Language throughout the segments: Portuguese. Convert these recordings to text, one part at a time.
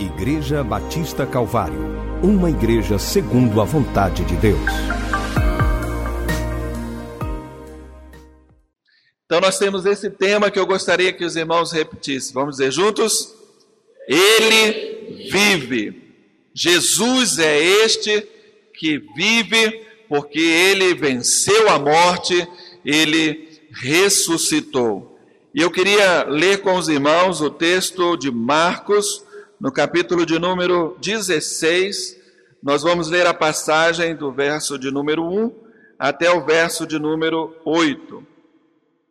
Igreja Batista Calvário, uma igreja segundo a vontade de Deus. Então nós temos esse tema que eu gostaria que os irmãos repetissem. Vamos dizer juntos? Ele vive. Jesus é este que vive porque ele venceu a morte, ele ressuscitou. E eu queria ler com os irmãos o texto de Marcos, no capítulo de número 16. Nós vamos ler a passagem do verso de número 1 até o verso de número 8.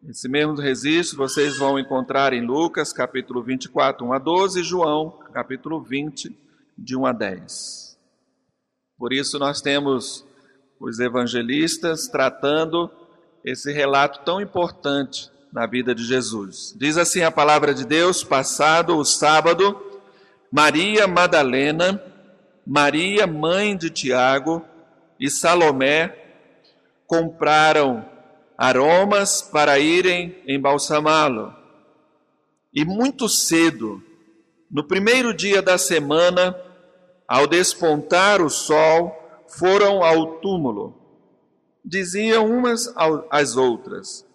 Esse mesmo registro vocês vão encontrar em Lucas, capítulo 24, 1 a 12, e João, capítulo 20, de 1 a 10. Por isso nós temos os evangelistas tratando esse relato tão importante na vida de Jesus. Diz assim a palavra de Deus: passado o sábado, Maria Madalena, Maria, mãe de Tiago, e Salomé compraram aromas para irem embalsamá-lo. E muito cedo, no primeiro dia da semana, ao despontar o sol, foram ao túmulo. Diziam umas às outras: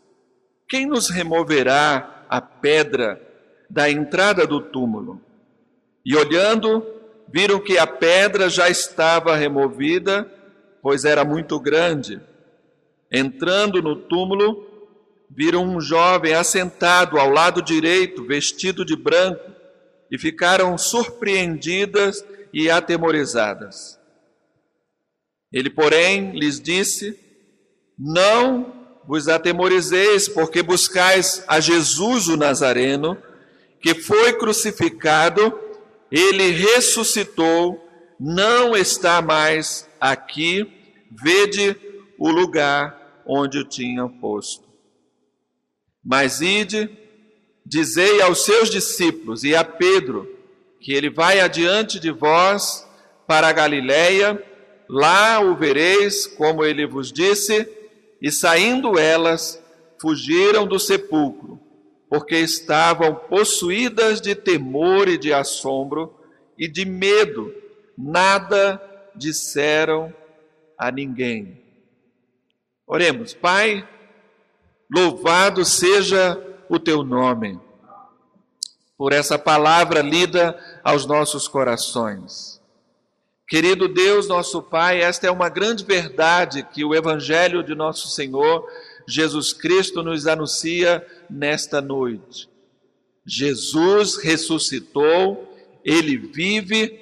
Quem nos removerá a pedra da entrada do túmulo? E olhando, viram que a pedra já estava removida, pois era muito grande. Entrando no túmulo, viram um jovem assentado ao lado direito, vestido de branco, e ficaram surpreendidas e atemorizadas. Ele, porém, lhes disse: Não vos atemorizeis, porque buscais a Jesus o Nazareno, que foi crucificado, ele ressuscitou, não está mais aqui, vede o lugar onde o tinham posto. Mas ide, dizei aos seus discípulos e a Pedro, que ele vai adiante de vós para a Galiléia, Lá o vereis, como ele vos disse, e saindo elas, fugiram do sepulcro, porque estavam possuídas de temor e de assombro e de medo, nada disseram a ninguém. Oremos, Pai, louvado seja o teu nome, por essa palavra lida aos nossos corações. Querido Deus, nosso Pai, esta é uma grande verdade que o Evangelho de nosso Senhor Jesus Cristo nos anuncia nesta noite. Jesus ressuscitou, ele vive,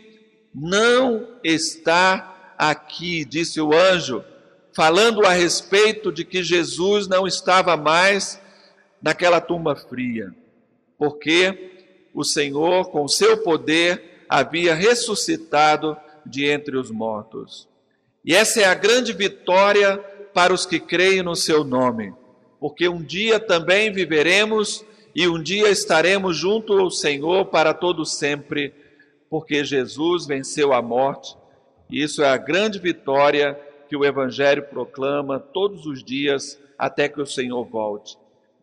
não está aqui, disse o anjo, falando a respeito de que Jesus não estava mais naquela tumba fria, porque o Senhor, com seu poder, havia ressuscitado de entre os mortos. E essa é a grande vitória para os que creem no seu nome, porque um dia também viveremos e um dia estaremos junto ao Senhor para todo sempre, porque Jesus venceu a morte. E isso é a grande vitória que o evangelho proclama todos os dias até que o Senhor volte.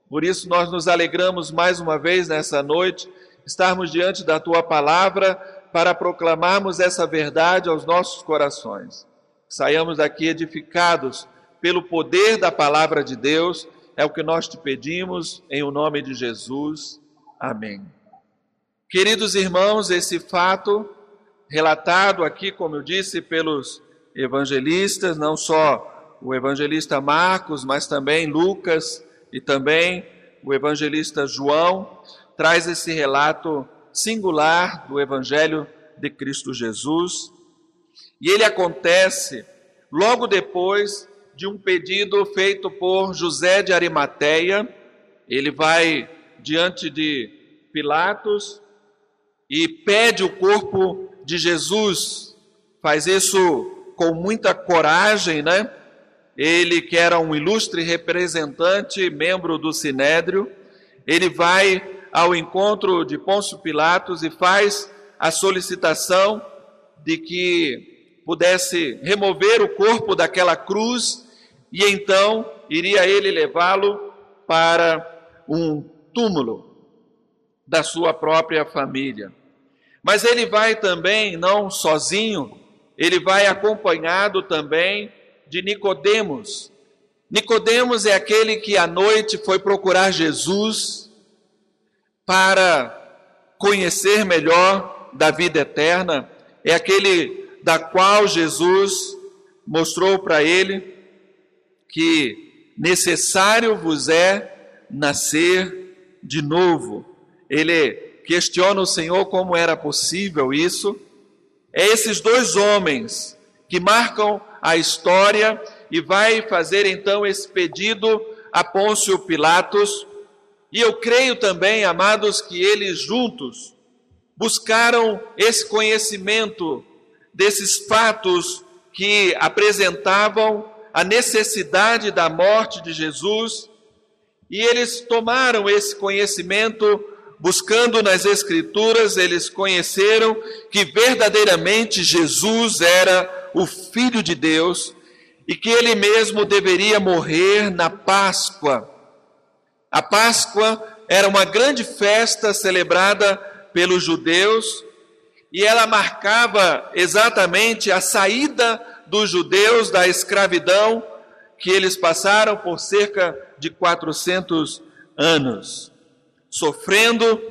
Por isso nós nos alegramos mais uma vez nessa noite estarmos diante da tua palavra para proclamarmos essa verdade aos nossos corações. Saiamos daqui edificados pelo poder da palavra de Deus, é o que nós te pedimos, em o nome de Jesus. Amém. Queridos irmãos, esse fato, relatado aqui, como eu disse, pelos evangelistas, não só o evangelista Marcos, mas também Lucas e também o evangelista João, traz esse relato singular do Evangelho de Cristo Jesus. E ele acontece logo depois de um pedido feito por José de Arimateia. Ele vai diante de Pilatos e pede o corpo de Jesus. Faz isso com muita coragem, né? Ele que era um ilustre representante, membro do Sinédrio, ele vai ao encontro de Pôncio Pilatos e faz a solicitação de que pudesse remover o corpo daquela cruz e então iria ele levá-lo para um túmulo da sua própria família. Mas ele vai também, não sozinho, ele vai acompanhado também de Nicodemos. Nicodemos é aquele que à noite foi procurar Jesus para conhecer melhor da vida eterna, é aquele da qual Jesus mostrou para ele que necessário vos é nascer de novo. Ele questiona o Senhor como era possível isso. É esses dois homens que marcam a história e vai fazer então esse pedido a Pôncio Pilatos. E eu creio também, amados, que eles juntos buscaram esse conhecimento desses fatos que apresentavam a necessidade da morte de Jesus, e eles tomaram esse conhecimento buscando nas Escrituras, eles conheceram que verdadeiramente Jesus era o Filho de Deus e que ele mesmo deveria morrer na Páscoa. A Páscoa era uma grande festa celebrada pelos judeus e ela marcava exatamente a saída dos judeus da escravidão que eles passaram por cerca de 400 anos sofrendo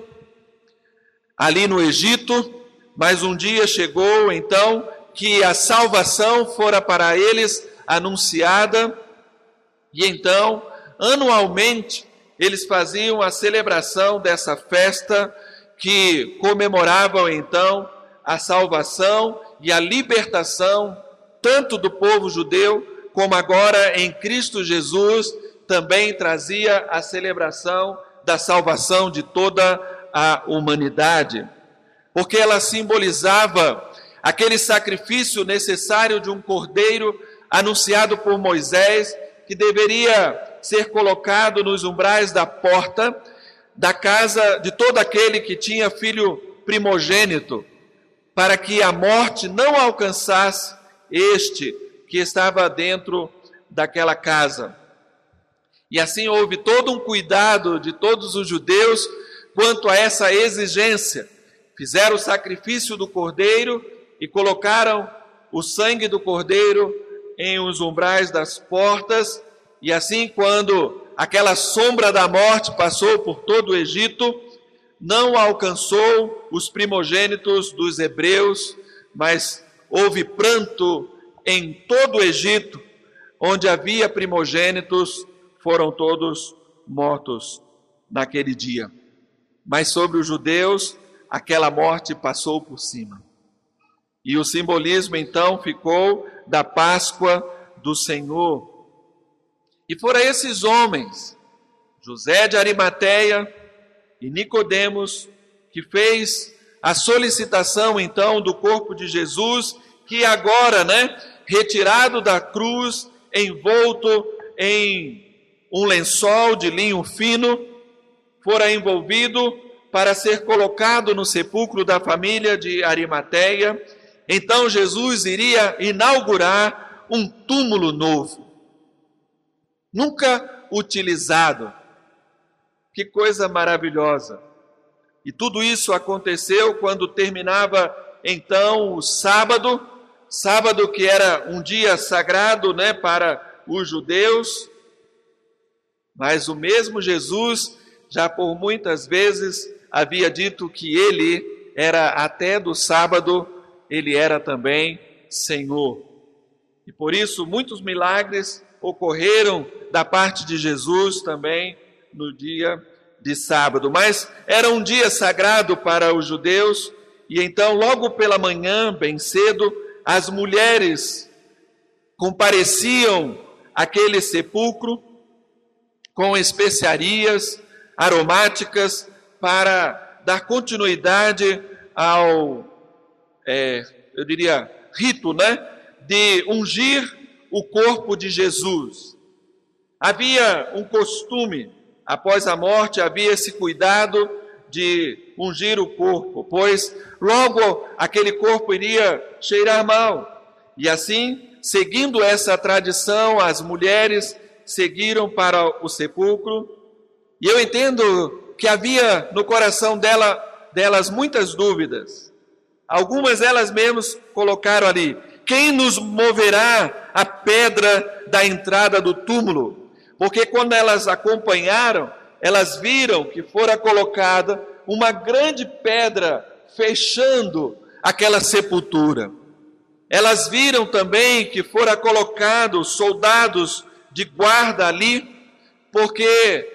ali no Egito, mas um dia chegou então que a salvação fora para eles anunciada, e então, anualmente, eles faziam a celebração dessa festa que comemoravam então a salvação e a libertação tanto do povo judeu como agora em Cristo Jesus também trazia a celebração da salvação de toda a humanidade, porque ela simbolizava aquele sacrifício necessário de um cordeiro anunciado por Moisés, que deveria ser colocado nos umbrais da porta da casa de todo aquele que tinha filho primogênito, para que a morte não alcançasse este que estava dentro daquela casa. E assim houve todo um cuidado de todos os judeus quanto a essa exigência. Fizeram o sacrifício do cordeiro e colocaram o sangue do cordeiro em os umbrais das portas, e assim, quando aquela sombra da morte passou por todo o Egito, não alcançou os primogênitos dos hebreus, mas houve pranto em todo o Egito, onde havia primogênitos foram todos mortos naquele dia. Mas sobre os judeus, aquela morte passou por cima. E o simbolismo então ficou da Páscoa do Senhor. E foram esses homens, José de Arimateia e Nicodemos, que fez a solicitação então do corpo de Jesus, que agora, né, retirado da cruz, envolto em um lençol de linho fino fora envolvido para ser colocado no sepulcro da família de Arimateia. Então Jesus iria inaugurar um túmulo novo, nunca utilizado. Que coisa maravilhosa! E tudo isso aconteceu quando terminava então o sábado, sábado que era um dia sagrado, né, para os judeus, mas o mesmo Jesus já por muitas vezes havia dito que ele era até do sábado, ele era também Senhor. E por isso muitos milagres ocorreram da parte de Jesus também no dia de sábado. Mas era um dia sagrado para os judeus, e então, logo pela manhã, bem cedo, as mulheres compareciam àquele sepulcro com especiarias aromáticas para dar continuidade ao, é, eu diria, rito, né, de ungir o corpo de Jesus. Havia um costume, após a morte, havia esse cuidado de ungir o corpo, pois logo aquele corpo iria cheirar mal. E assim, seguindo essa tradição, as mulheres seguiram para o sepulcro, e eu entendo que havia no coração dela, delas muitas dúvidas. Algumas elas mesmas colocaram ali: quem nos moverá a pedra da entrada do túmulo? Porque quando elas acompanharam, elas viram que fora colocada uma grande pedra fechando aquela sepultura. Elas viram também que fora colocado soldados de guarda ali, porque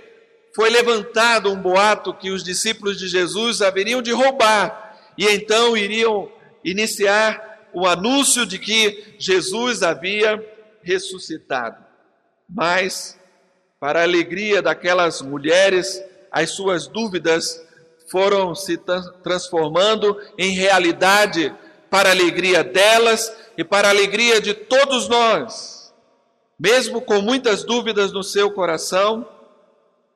foi levantado um boato que os discípulos de Jesus haveriam de roubar e então iriam iniciar o anúncio de que Jesus havia ressuscitado. Mas, para a alegria daquelas mulheres, as suas dúvidas foram se transformando em realidade para a alegria delas e para a alegria de todos nós. Mesmo com muitas dúvidas no seu coração,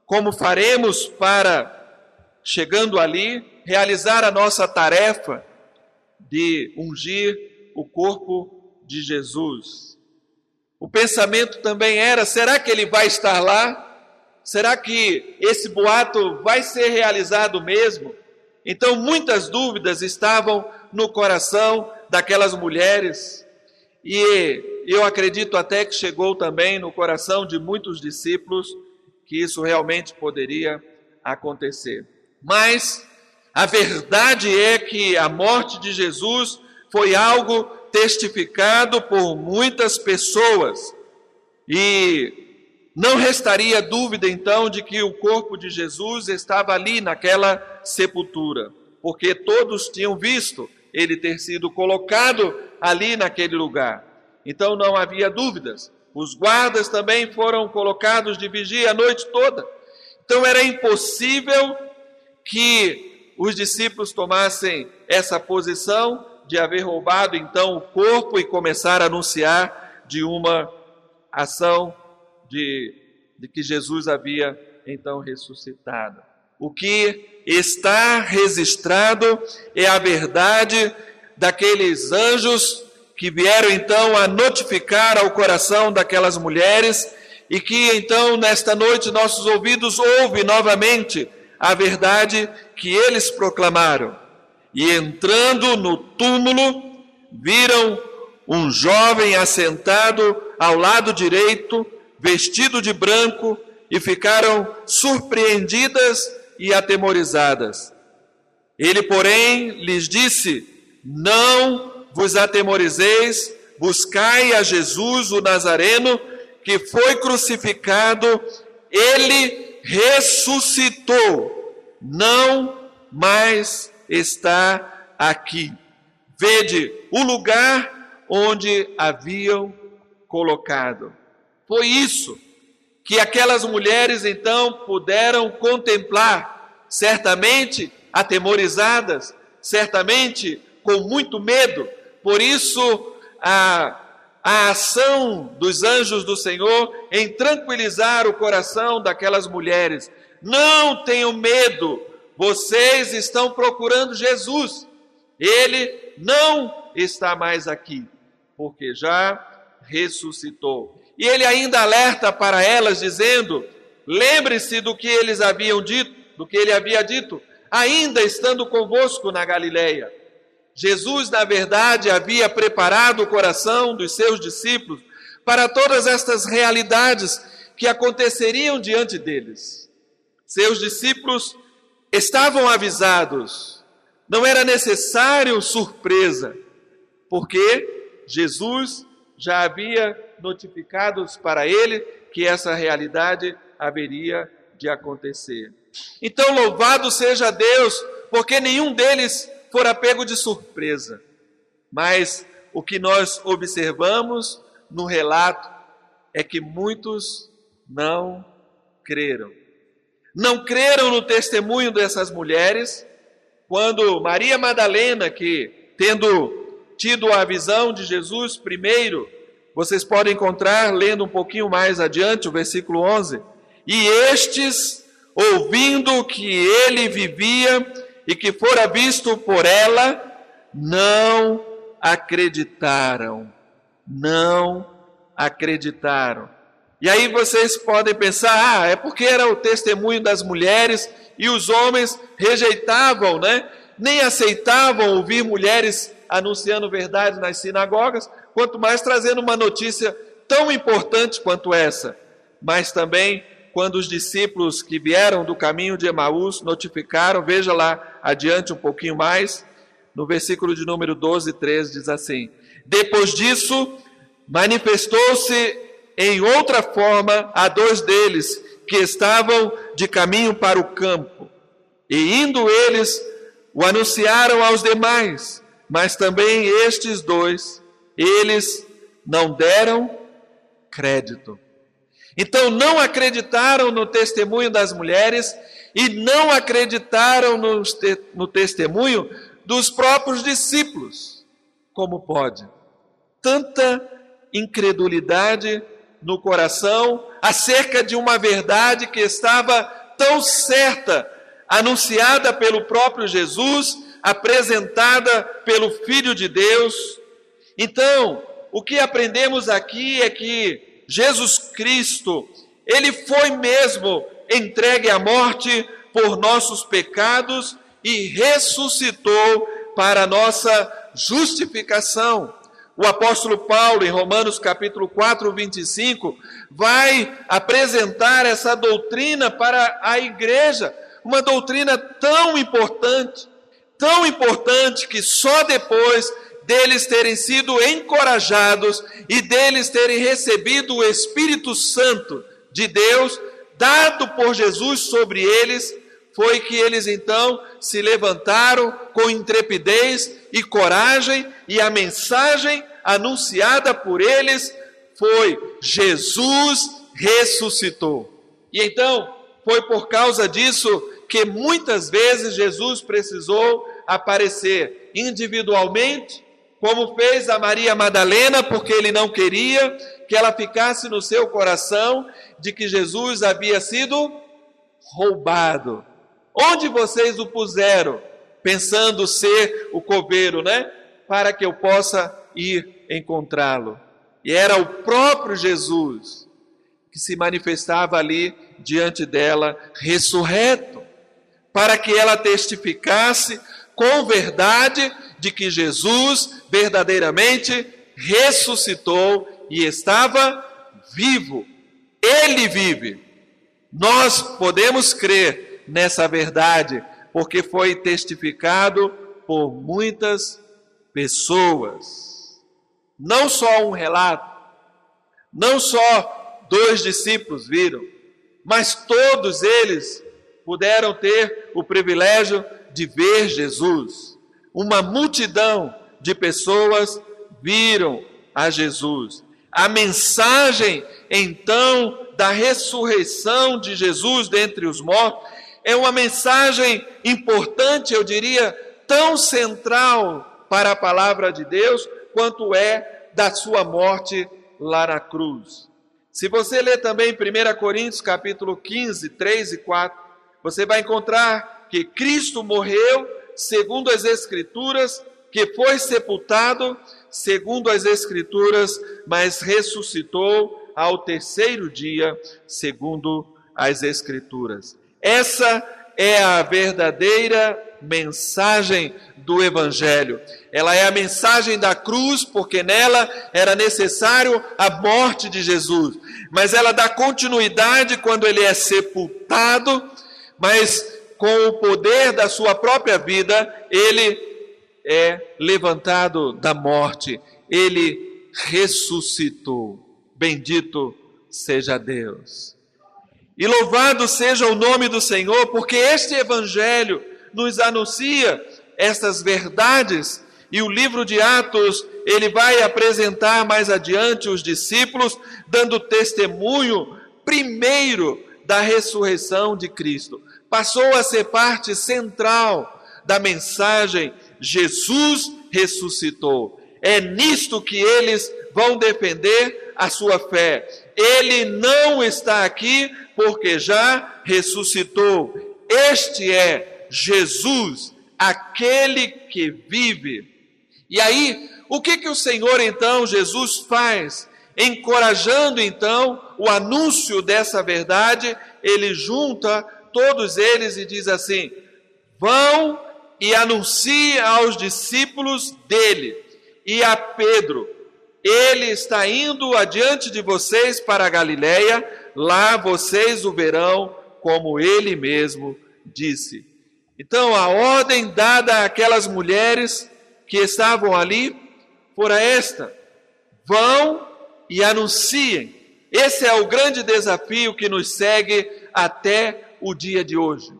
como faremos para, chegando ali, realizar a nossa tarefa de ungir o corpo de Jesus? O pensamento também era: será que ele vai estar lá? Será que esse boato vai ser realizado mesmo? Então, muitas dúvidas estavam no coração daquelas mulheres, e eu acredito até que chegou também no coração de muitos discípulos que isso realmente poderia acontecer. Mas a verdade é que a morte de Jesus foi algo testificado por muitas pessoas e não restaria dúvida então de que o corpo de Jesus estava ali naquela sepultura, porque todos tinham visto ele ter sido colocado ali naquele lugar. Então não havia dúvidas. Os guardas também foram colocados de vigia a noite toda. Então era impossível que os discípulos tomassem essa posição de haver roubado então o corpo e começar a anunciar de uma ação de, de que Jesus havia então ressuscitado. O que está registrado é a verdade daqueles anjos que vieram então a notificar ao coração daquelas mulheres e que então nesta noite nossos ouvidos ouvem novamente a verdade que eles proclamaram. E entrando no túmulo, viram um jovem assentado ao lado direito vestido de branco, e ficaram surpreendidas e atemorizadas. Ele, porém, lhes disse: Não vos atemorizeis, buscai a Jesus o Nazareno, que foi crucificado, ele ressuscitou, não mais está aqui. Vede o lugar onde haviam colocado. Foi isso que aquelas mulheres então puderam contemplar, certamente atemorizadas, certamente com muito medo. Por isso, a, a ação dos anjos do Senhor em tranquilizar o coração daquelas mulheres. Não tenham medo, vocês estão procurando Jesus. Ele não está mais aqui, porque já ressuscitou. E ele ainda alerta para elas, dizendo: lembre-se do que eles haviam dito, do que ele havia dito, ainda estando convosco na Galileia. Jesus, na verdade, havia preparado o coração dos seus discípulos para todas estas realidades que aconteceriam diante deles. Seus discípulos estavam avisados, não era necessário surpresa, porque Jesus já havia notificados para ele que essa realidade haveria de acontecer. Então, louvado seja Deus, porque nenhum deles fora pego de surpresa. Mas o que nós observamos no relato é que muitos não creram. Não creram no testemunho dessas mulheres, quando Maria Madalena, que tendo tido a visão de Jesus primeiro, vocês podem encontrar lendo um pouquinho mais adiante o versículo 11. E estes, ouvindo que ele vivia e que fora visto por ela, não acreditaram. Não acreditaram. E aí vocês podem pensar, ah, é porque era o testemunho das mulheres e os homens rejeitavam, né? nem aceitavam ouvir mulheres anunciando verdade nas sinagogas, quanto mais trazendo uma notícia tão importante quanto essa. Mas também quando os discípulos que vieram do caminho de Emaús notificaram, veja lá adiante um pouquinho mais, no versículo de número 12 e 13 diz assim: Depois disso, manifestou-se em outra forma a dois deles que estavam de caminho para o campo. E indo eles, o anunciaram aos demais, mas também estes dois, eles não deram crédito. Então não acreditaram no testemunho das mulheres e não acreditaram no, no testemunho dos próprios discípulos. Como pode? Tanta incredulidade no coração acerca de uma verdade que estava tão certa, anunciada pelo próprio Jesus, apresentada pelo Filho de Deus. Então, o que aprendemos aqui é que Jesus Cristo, ele foi mesmo entregue à morte por nossos pecados e ressuscitou para nossa justificação. O apóstolo Paulo, em Romanos capítulo 4, 25, vai apresentar essa doutrina para a igreja, uma doutrina tão importante, tão importante que só depois deles terem sido encorajados e deles terem recebido o Espírito Santo de Deus, dado por Jesus sobre eles, foi que eles então se levantaram com intrepidez e coragem, e a mensagem anunciada por eles foi: Jesus ressuscitou. E então, foi por causa disso que muitas vezes Jesus precisou aparecer individualmente como fez a Maria Madalena, porque ele não queria que ela ficasse no seu coração de que Jesus havia sido roubado. Onde vocês o puseram? Pensando ser o coveiro, né? Para que eu possa ir encontrá-lo. E era o próprio Jesus que se manifestava ali diante dela, ressurreto, para que ela testificasse com verdade de que Jesus verdadeiramente ressuscitou e estava vivo. Ele vive. Nós podemos crer nessa verdade porque foi testificado por muitas pessoas. Não só um relato, não só dois discípulos viram, mas todos eles puderam ter o privilégio de ver Jesus. Uma multidão de pessoas viram a Jesus. A mensagem, então, da ressurreição de Jesus dentre os mortos é uma mensagem importante, eu diria, tão central para a palavra de Deus quanto é da sua morte lá na cruz. Se você ler também 1 Coríntios capítulo 15, 3 e 4, você vai encontrar que Cristo morreu segundo as Escrituras, que foi sepultado segundo as Escrituras, mas ressuscitou ao terceiro dia, segundo as Escrituras. Essa é a verdadeira mensagem do Evangelho. Ela é a mensagem da cruz, porque nela era necessário a morte de Jesus. Mas ela dá continuidade quando ele é sepultado, mas com o poder da sua própria vida, ele é levantado da morte, ele ressuscitou. Bendito seja Deus. E louvado seja o nome do Senhor, porque este evangelho nos anuncia estas verdades e o livro de Atos, ele vai apresentar mais adiante os discípulos, dando testemunho primeiro da ressurreição de Cristo passou a ser parte central da mensagem: Jesus ressuscitou. É nisto que eles vão defender a sua fé. Ele não está aqui porque já ressuscitou. Este é Jesus, aquele que vive. E aí, o que que o Senhor então Jesus faz? Encorajando então o anúncio dessa verdade, ele junta todos eles e diz assim: vão e anuncie aos discípulos dele e a Pedro: Ele está indo adiante de vocês para a Galiléia, lá vocês o verão, como ele mesmo disse. Então, a ordem dada àquelas mulheres que estavam ali fora esta: vão e anunciem. Esse é o grande desafio que nos segue até o dia de hoje.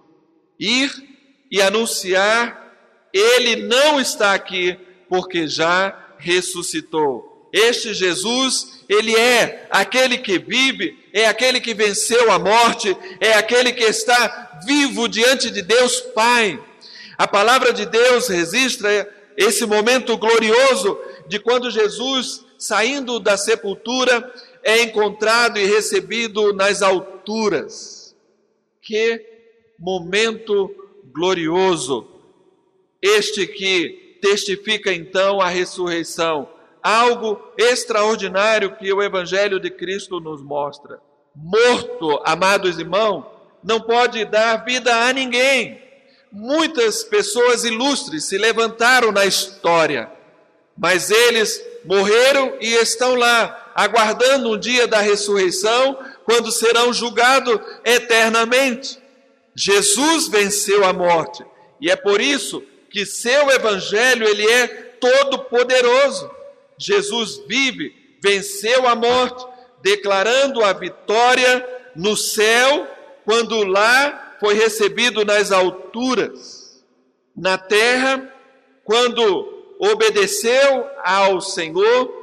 Ir e anunciar, ele não está aqui porque já ressuscitou. Este Jesus, ele é aquele que vive, é aquele que venceu a morte, é aquele que está vivo diante de Deus Pai. A palavra de Deus registra esse momento glorioso de quando Jesus, saindo da sepultura, é encontrado e recebido nas alturas. Que momento glorioso! Este que testifica então a ressurreição, algo extraordinário que o Evangelho de Cristo nos mostra. Morto, amados irmãos, não pode dar vida a ninguém. Muitas pessoas ilustres se levantaram na história, mas eles morreram e estão lá, aguardando um dia da ressurreição, quando serão julgados eternamente. Jesus venceu a morte, e é por isso que seu evangelho ele é todo poderoso. Jesus vive, venceu a morte, declarando a vitória no céu, quando lá foi recebido nas alturas. Na terra, quando obedeceu ao Senhor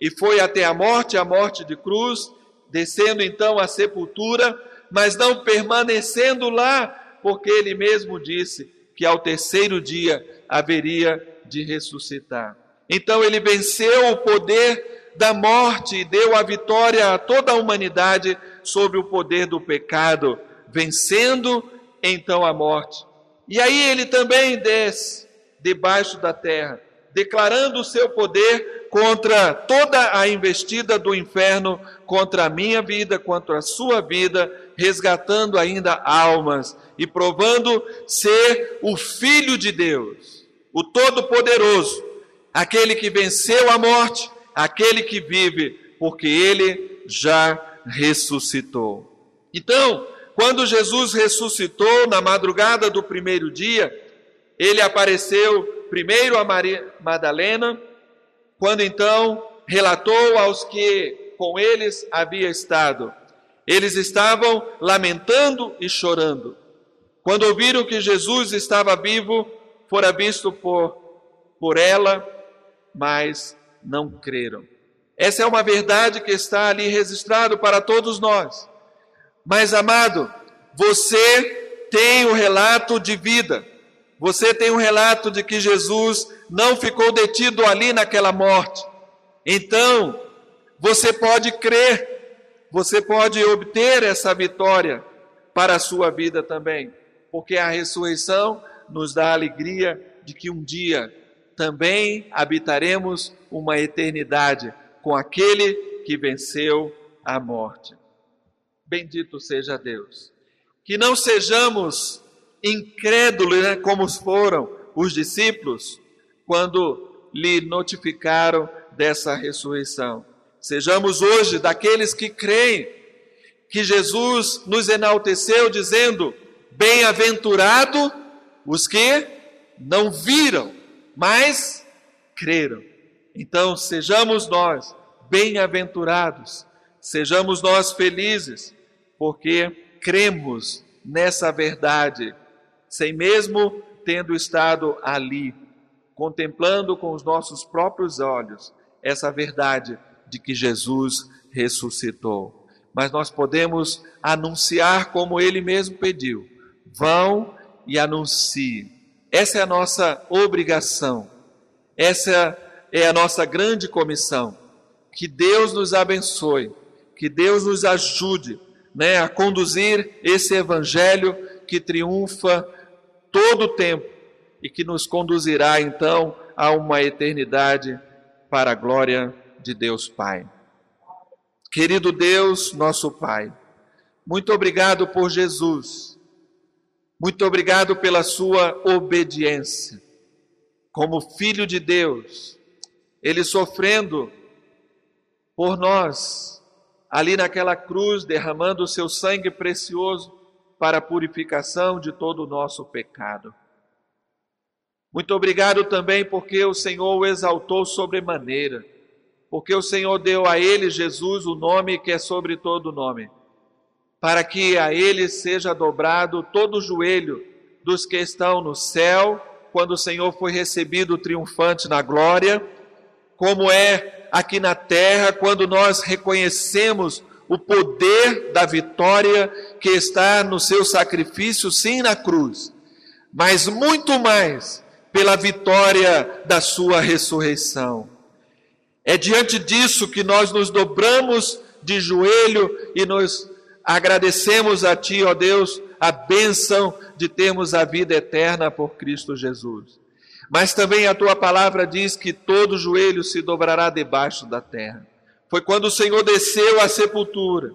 e foi até a morte, a morte de cruz, descendo então à sepultura, mas não permanecendo lá, porque ele mesmo disse: que ao terceiro dia haveria de ressuscitar. Então ele venceu o poder da morte e deu a vitória a toda a humanidade sobre o poder do pecado, vencendo então a morte. E aí ele também desce debaixo da terra, declarando o seu poder contra toda a investida do inferno, contra a minha vida, contra a sua vida, resgatando ainda almas e provando ser o Filho de Deus, o Todo-Poderoso, aquele que venceu a morte, aquele que vive, porque ele já ressuscitou. Então, quando Jesus ressuscitou na madrugada do primeiro dia, ele apareceu primeiro a Maria Madalena, quando então relatou aos que com eles havia estado. Eles estavam lamentando e chorando. Quando ouviram que Jesus estava vivo, fora visto por, por ela, mas não creram. Essa é uma verdade que está ali registrado para todos nós. Mas, amado, você tem o um relato de vida. Você tem um relato de que Jesus não ficou detido ali naquela morte. Então, você pode crer, você pode obter essa vitória para a sua vida também porque a ressurreição nos dá a alegria de que um dia também habitaremos uma eternidade com aquele que venceu a morte. Bendito seja Deus. Que não sejamos incrédulos, né, como foram os discípulos quando lhe notificaram dessa ressurreição. Sejamos hoje daqueles que creem que Jesus nos enalteceu, dizendo: Bem-aventurado os que não viram, mas creram. Então, sejamos nós bem-aventurados, sejamos nós felizes, porque cremos nessa verdade, sem mesmo tendo estado ali, contemplando com os nossos próprios olhos essa verdade de que Jesus ressuscitou. Mas nós podemos anunciar como ele mesmo pediu Vão e anunciem. Essa é a nossa obrigação. Essa é a nossa grande comissão. Que Deus nos abençoe, que Deus nos ajude né, a conduzir esse evangelho que triunfa todo o tempo e que nos conduzirá então a uma eternidade para a glória de Deus Pai. Querido Deus, nosso Pai, muito obrigado por Jesus Muito obrigado pela sua obediência. Como filho de Deus, ele sofrendo por nós, ali naquela cruz, derramando o seu sangue precioso para a purificação de todo o nosso pecado. Muito obrigado também porque o Senhor o exaltou sobremaneira, porque o Senhor deu a ele, Jesus, o nome que é sobre todo nome, para que a ele seja dobrado todo o joelho dos que estão no céu, quando o Senhor foi recebido triunfante na glória, como é aqui na terra, quando nós reconhecemos o poder da vitória que está no seu sacrifício, sim, na cruz, mas muito mais pela vitória da sua ressurreição. É diante disso que nós nos dobramos de joelho e nos agradecemos a Ti, ó Deus, a bênção de termos a vida eterna por Cristo Jesus. Mas também a Tua palavra diz que todo joelho se dobrará debaixo da terra. Foi quando o Senhor desceu à sepultura,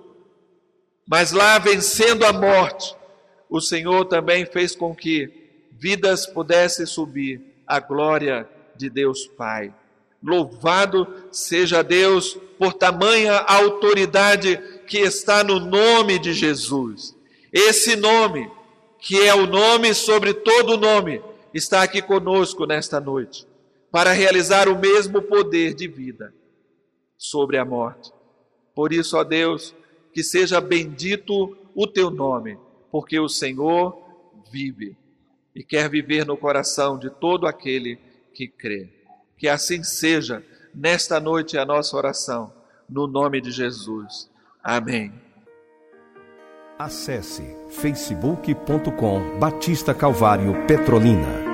mas lá vencendo a morte, o Senhor também fez com que vidas pudessem subir à glória de Deus Pai. Louvado seja Deus por tamanha autoridade que está no nome de Jesus. Esse nome, que é o nome sobre todo nome, está aqui conosco nesta noite, para realizar o mesmo poder de vida sobre a morte. Por isso, ó Deus, que seja bendito o teu nome, porque o Senhor vive e quer viver no coração de todo aquele que crê. Que assim seja nesta noite a nossa oração, no nome de Jesus. Amém. Acesse facebook.com Batista Calvário Petrolina.